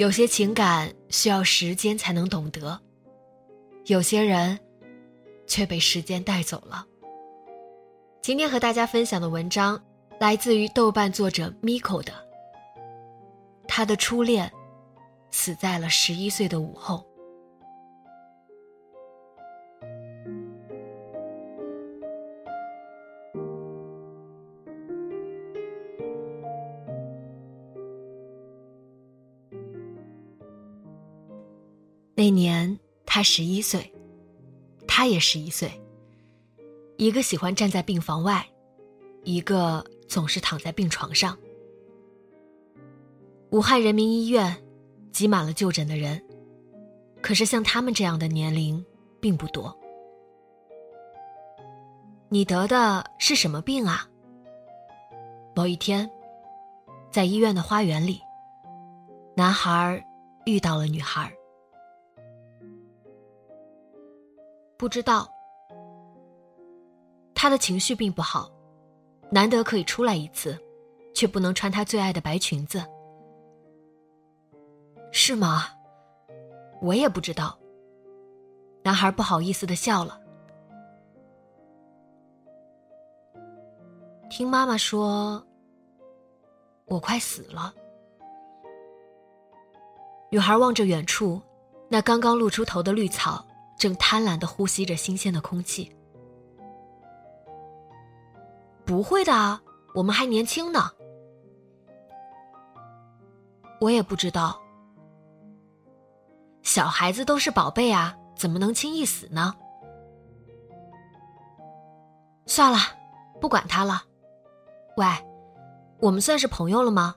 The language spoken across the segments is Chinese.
有些情感需要时间才能懂得，有些人却被时间带走了。今天和大家分享的文章来自于豆瓣作者 Miko 的，他的初恋死在了十一岁的午后。那年他十一岁，他也十一岁。一个喜欢站在病房外，一个总是躺在病床上。武汉人民医院挤满了就诊的人，可是像他们这样的年龄并不多。你得的是什么病啊？某一天，在医院的花园里，男孩遇到了女孩。不知道，他的情绪并不好，难得可以出来一次，却不能穿他最爱的白裙子，是吗？我也不知道。男孩不好意思的笑了。听妈妈说，我快死了。女孩望着远处，那刚刚露出头的绿草。正贪婪的呼吸着新鲜的空气。不会的，我们还年轻呢。我也不知道。小孩子都是宝贝啊，怎么能轻易死呢？算了，不管他了。喂，我们算是朋友了吗？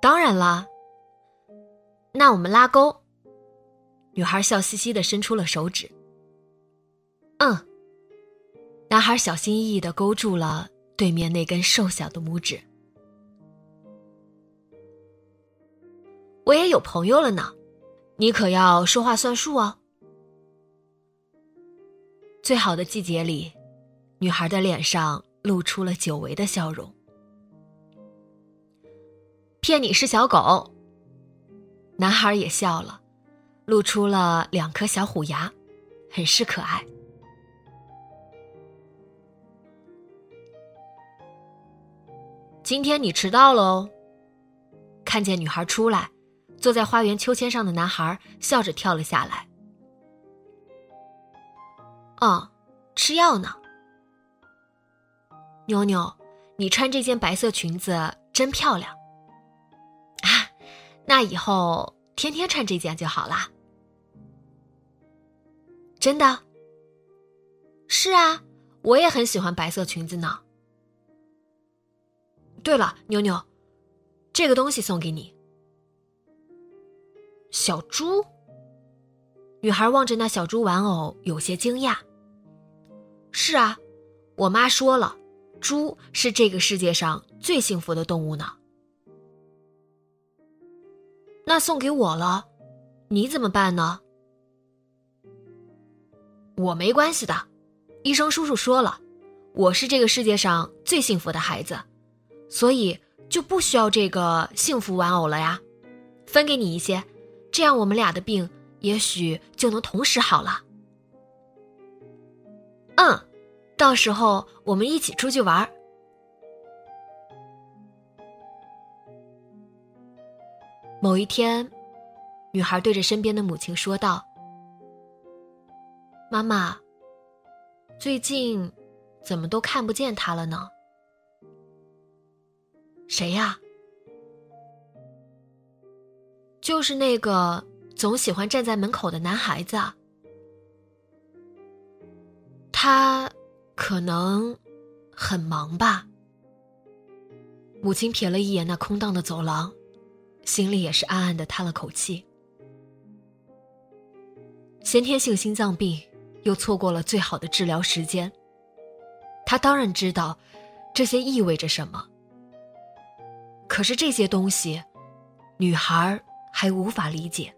当然啦。那我们拉钩。女孩笑嘻嘻的伸出了手指。嗯。男孩小心翼翼的勾住了对面那根瘦小的拇指。我也有朋友了呢，你可要说话算数哦。最好的季节里，女孩的脸上露出了久违的笑容。骗你是小狗。男孩也笑了。露出了两颗小虎牙，很是可爱。今天你迟到了哦。看见女孩出来，坐在花园秋千上的男孩笑着跳了下来。哦，吃药呢。妞妞，你穿这件白色裙子真漂亮。啊，那以后天天穿这件就好啦。真的？是啊，我也很喜欢白色裙子呢。对了，妞妞，这个东西送给你。小猪。女孩望着那小猪玩偶，有些惊讶。是啊，我妈说了，猪是这个世界上最幸福的动物呢。那送给我了，你怎么办呢？我没关系的，医生叔叔说了，我是这个世界上最幸福的孩子，所以就不需要这个幸福玩偶了呀。分给你一些，这样我们俩的病也许就能同时好了。嗯，到时候我们一起出去玩。某一天，女孩对着身边的母亲说道：“妈妈，最近怎么都看不见他了呢？谁呀？就是那个总喜欢站在门口的男孩子。他可能很忙吧。”母亲瞥了一眼那空荡的走廊。心里也是暗暗的叹了口气。先天性心脏病，又错过了最好的治疗时间。他当然知道，这些意味着什么。可是这些东西，女孩还无法理解。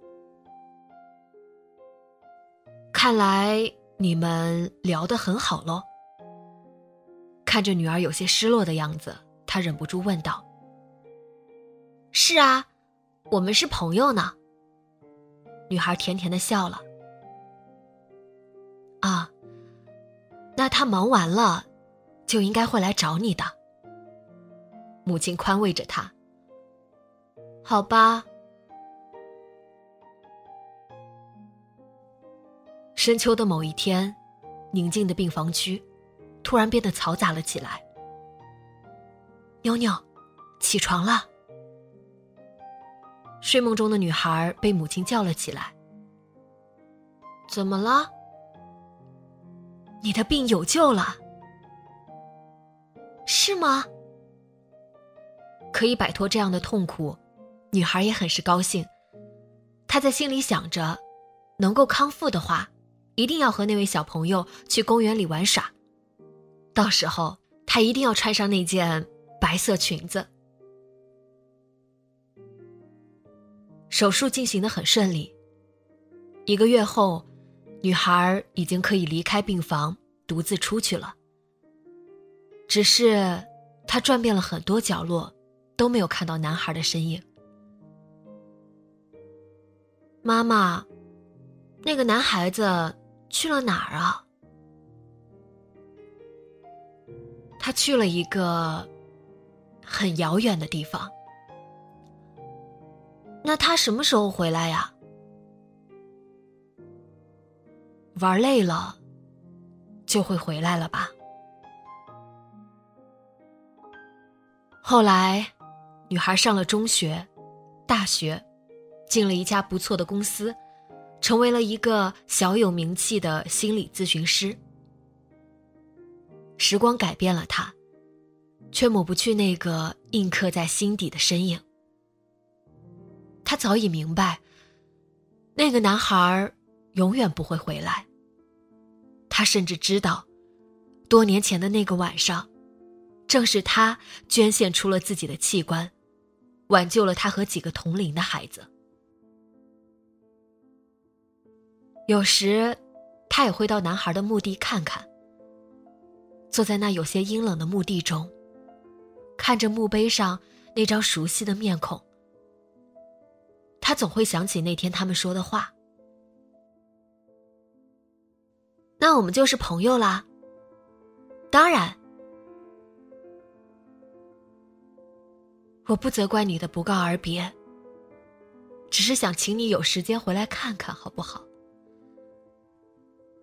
看来你们聊得很好喽。看着女儿有些失落的样子，他忍不住问道：“是啊。”我们是朋友呢。女孩甜甜的笑了。那他忙完了，就应该会来找你的。母亲宽慰着他。好吧。深秋的某一天，宁静的病房区，突然变得嘈杂了起来。妞妞，起床了。睡梦中的女孩被母亲叫了起来。怎么了？你的病有救了，是吗？可以摆脱这样的痛苦，女孩也很是高兴。她在心里想着，能够康复的话，一定要和那位小朋友去公园里玩耍。到时候，她一定要穿上那件白色裙子。手术进行的很顺利。一个月后，女孩已经可以离开病房，独自出去了。只是她转遍了很多角落，都没有看到男孩的身影。妈妈，那个男孩子去了哪儿啊？他去了一个很遥远的地方。那他什么时候回来呀？玩累了，就会回来了吧。后来，女孩上了中学、大学，进了一家不错的公司，成为了一个小有名气的心理咨询师。时光改变了她，却抹不去那个印刻在心底的身影。他早已明白，那个男孩永远不会回来。他甚至知道，多年前的那个晚上，正是他捐献出了自己的器官，挽救了他和几个同龄的孩子。有时，他也会到男孩的墓地看看，坐在那有些阴冷的墓地中，看着墓碑上那张熟悉的面孔。他总会想起那天他们说的话。那我们就是朋友啦。当然，我不责怪你的不告而别，只是想请你有时间回来看看，好不好？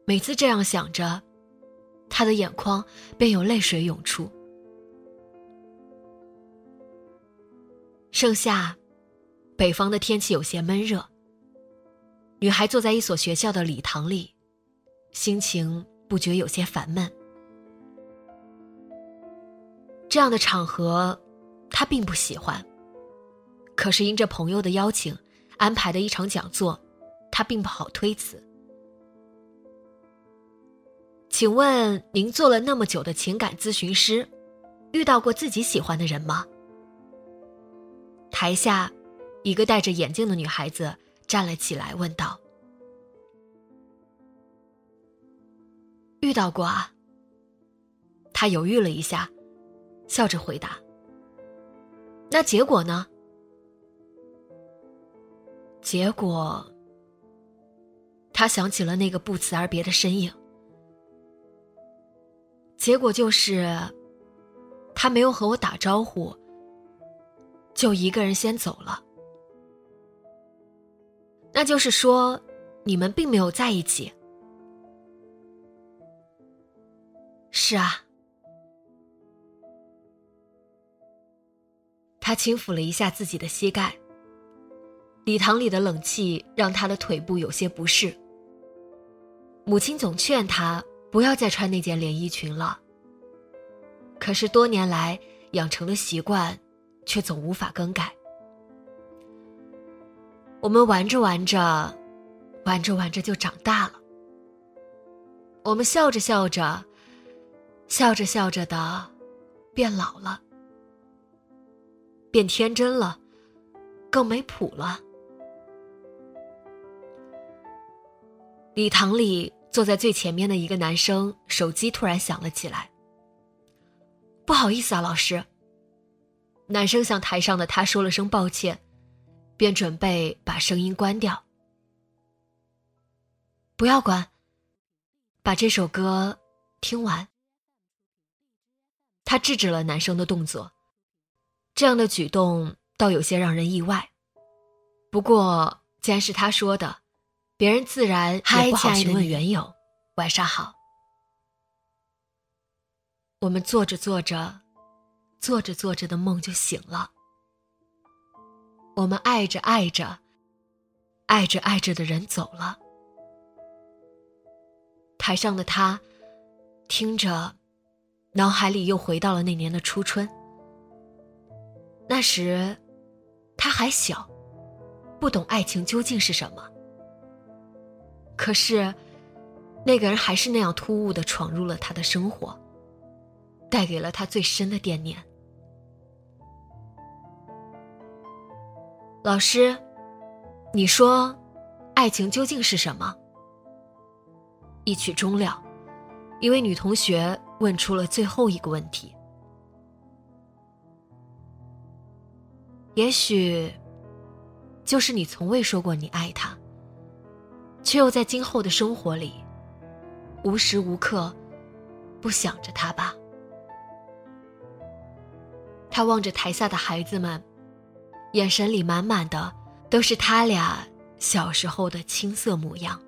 每次这样想着，他的眼眶便有泪水涌出。盛夏。北方的天气有些闷热。女孩坐在一所学校的礼堂里，心情不觉有些烦闷。这样的场合，他并不喜欢。可是因着朋友的邀请，安排的一场讲座，他并不好推辞。请问您做了那么久的情感咨询师，遇到过自己喜欢的人吗？台下。一个戴着眼镜的女孩子站了起来，问道：“遇到过啊。”他犹豫了一下，笑着回答：“那结果呢？”结果，他想起了那个不辞而别的身影。结果就是，他没有和我打招呼，就一个人先走了。那就是说，你们并没有在一起。是啊。他轻抚了一下自己的膝盖。礼堂里的冷气让他的腿部有些不适。母亲总劝他不要再穿那件连衣裙了。可是多年来养成的习惯，却总无法更改。我们玩着玩着，玩着玩着就长大了。我们笑着笑着，笑着笑着的，变老了，变天真了，更没谱了。礼堂里坐在最前面的一个男生手机突然响了起来。不好意思啊，老师。男生向台上的他说了声抱歉，便准备把声音关掉。不要关，把这首歌听完。他制止了男生的动作，这样的举动倒有些让人意外。不过既然是他说的。别人自然也不好询问缘由。晚上好。我们做着做着，做着做着的梦就醒了。我们爱着爱着，爱着爱着的人走了。台上的他，听着，脑海里又回到了那年的初春。那时，他还小，不懂爱情究竟是什么。可是，那个人还是那样突兀的闯入了他的生活，带给了他最深的惦念。老师，你说，爱情究竟是什么？一曲终了，一位女同学问出了最后一个问题。也许，就是你从未说过你爱他。却又在今后的生活里，无时无刻不想着他吧。他望着台下的孩子们，眼神里满满的都是他俩小时候的青涩模样。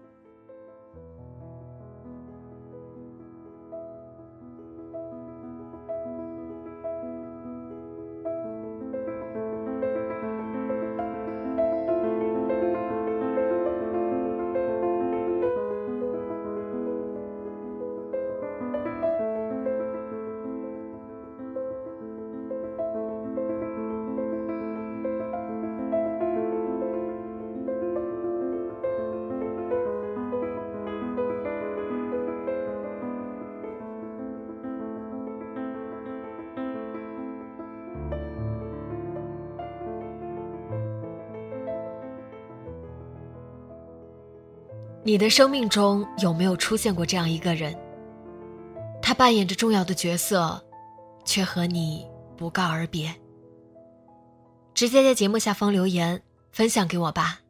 你的生命中有没有出现过这样一个人？他扮演着重要的角色，却和你不告而别。直接在节目下方留言分享给我吧。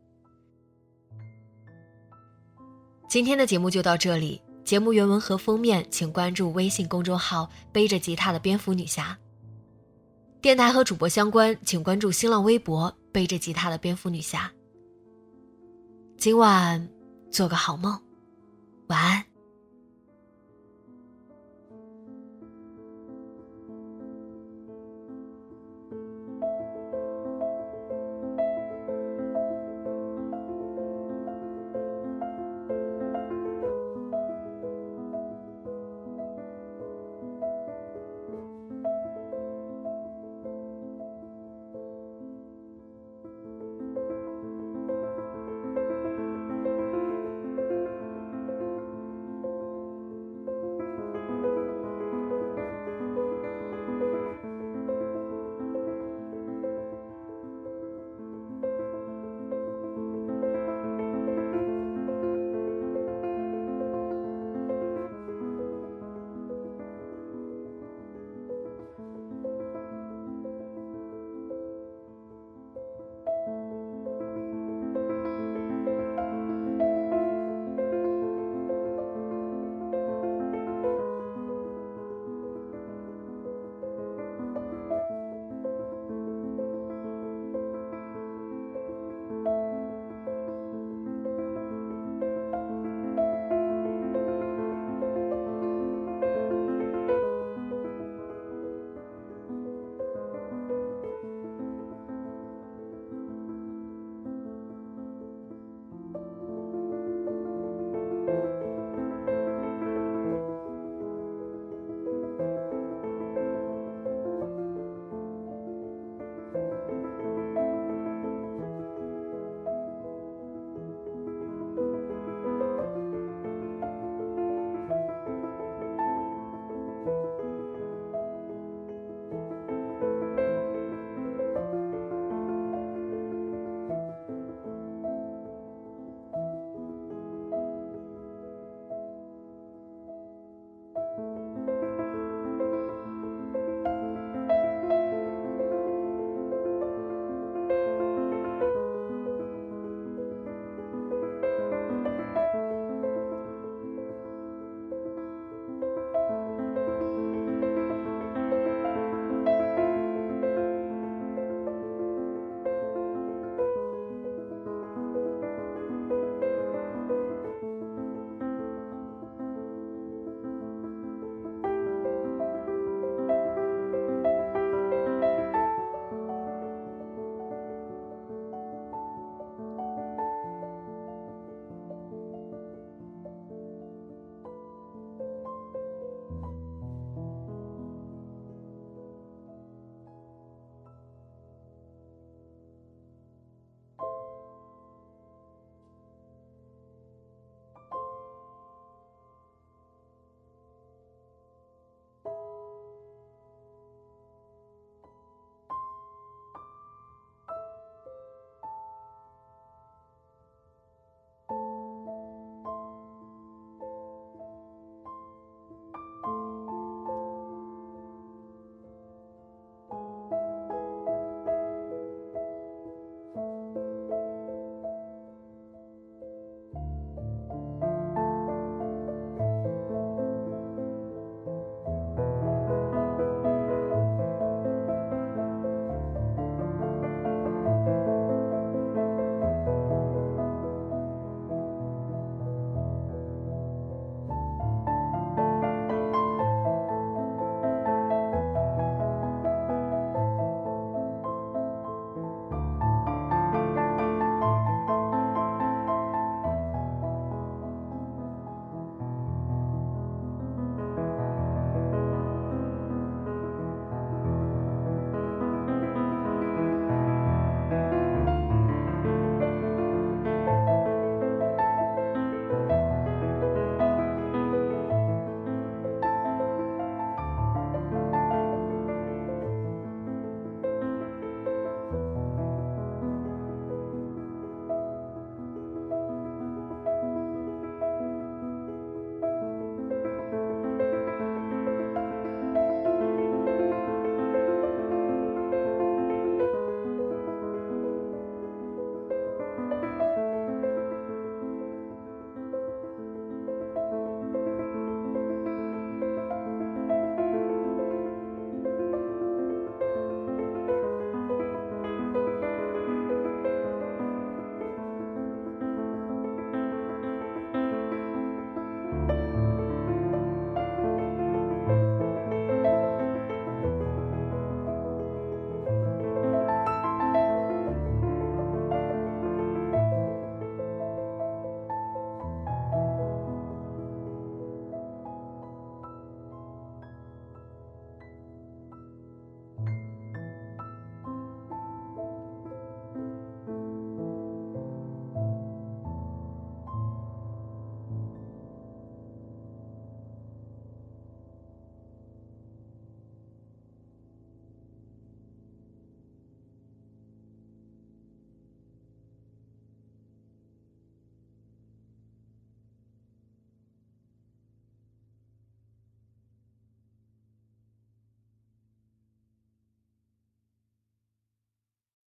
今天的节目就到这里，节目原文和封面请关注微信公众号“背着吉他的蝙蝠女侠”。电台和主播相关，请关注新浪微博“背着吉他的蝙蝠女侠”。今晚。做个好梦，晚安。